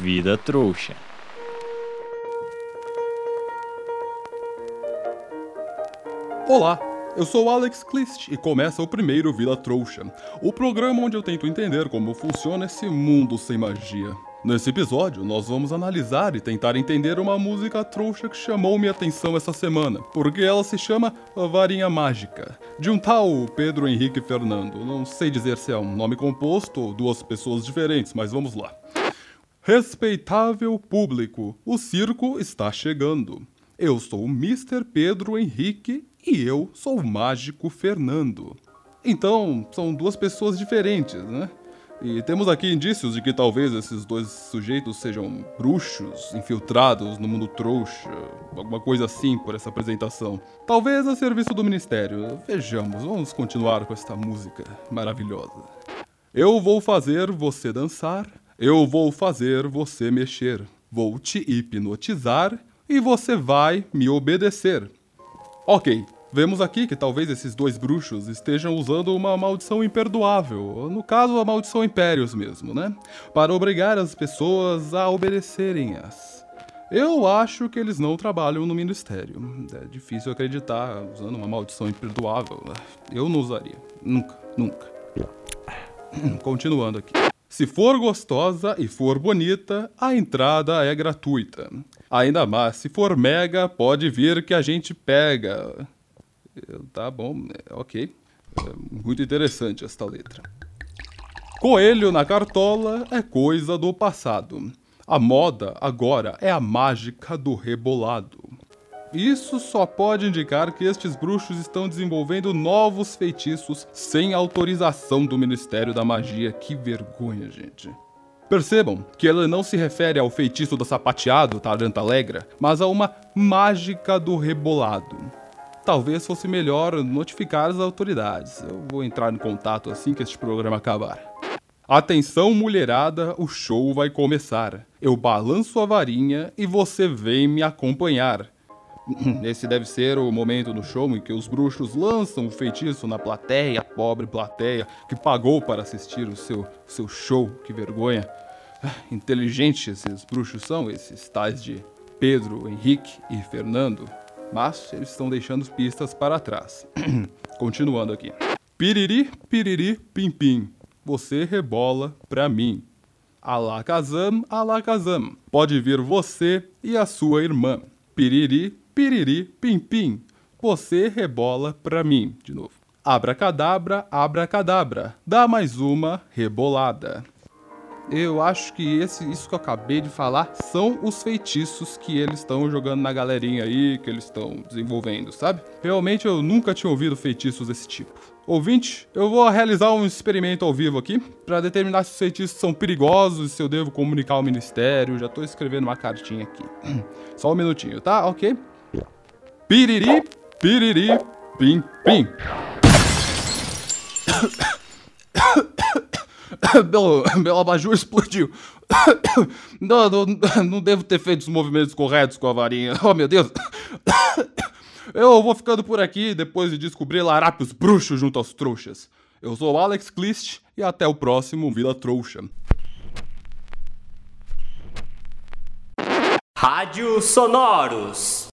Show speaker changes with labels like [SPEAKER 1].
[SPEAKER 1] Vida trouxa.
[SPEAKER 2] Olá, eu sou Alex Clist e começa o primeiro Vila Trouxa, o programa onde eu tento entender como funciona esse mundo sem magia. Nesse episódio, nós vamos analisar e tentar entender uma música trouxa que chamou minha atenção essa semana, porque ela se chama Varinha Mágica, de um tal Pedro Henrique Fernando. Não sei dizer se é um nome composto ou duas pessoas diferentes, mas vamos lá. Respeitável público, o circo está chegando. Eu sou o Mr. Pedro Henrique e eu sou o Mágico Fernando. Então, são duas pessoas diferentes, né? E temos aqui indícios de que talvez esses dois sujeitos sejam bruxos infiltrados no mundo trouxa, alguma coisa assim por essa apresentação. Talvez a serviço do ministério. Vejamos, vamos continuar com esta música maravilhosa. Eu vou fazer você dançar, eu vou fazer você mexer, vou te hipnotizar e você vai me obedecer. Ok, Vemos aqui que talvez esses dois bruxos estejam usando uma maldição imperdoável, no caso a maldição Impérios mesmo, né? Para obrigar as pessoas a obedecerem-as. Eu acho que eles não trabalham no ministério. É difícil acreditar usando uma maldição imperdoável. Eu não usaria. Nunca, nunca. Continuando aqui. Se for gostosa e for bonita, a entrada é gratuita. Ainda mais, se for mega, pode vir que a gente pega. Tá bom, é, ok. É muito interessante esta letra. Coelho na cartola é coisa do passado. A moda agora é a mágica do rebolado. Isso só pode indicar que estes bruxos estão desenvolvendo novos feitiços sem autorização do Ministério da Magia. Que vergonha, gente. Percebam que ele não se refere ao feitiço do sapateado, Taranta Alegra, mas a uma mágica do rebolado talvez fosse melhor notificar as autoridades. Eu vou entrar em contato assim que este programa acabar. Atenção, mulherada, o show vai começar. Eu balanço a varinha e você vem me acompanhar. Esse deve ser o momento do show em que os bruxos lançam o feitiço na plateia, pobre plateia, que pagou para assistir o seu, seu show, que vergonha. Inteligentes esses bruxos são, esses tais de Pedro, Henrique e Fernando mas eles estão deixando pistas para trás. Continuando aqui. Piriri, piriri, pim pim. Você rebola pra mim. Alakazam, alakazam. Pode vir você e a sua irmã. Piriri, piriri, pim pim. Você rebola pra mim. De novo. Abracadabra, abracadabra. Dá mais uma rebolada. Eu acho que esse, isso que eu acabei de falar são os feitiços que eles estão jogando na galerinha aí, que eles estão desenvolvendo, sabe? Realmente eu nunca tinha ouvido feitiços desse tipo. Ouvinte, eu vou realizar um experimento ao vivo aqui para determinar se os feitiços são perigosos, se eu devo comunicar ao ministério. Já tô escrevendo uma cartinha aqui. Só um minutinho, tá? Ok? Piriri, piriri, pim, pim. meu, meu abajur explodiu. Não, não, não devo ter feito os movimentos corretos com a varinha. Oh, meu Deus. Eu vou ficando por aqui depois de descobrir larápios bruxos junto aos trouxas. Eu sou o Alex Clist e até o próximo Vila Trouxa.
[SPEAKER 3] Rádio Sonoros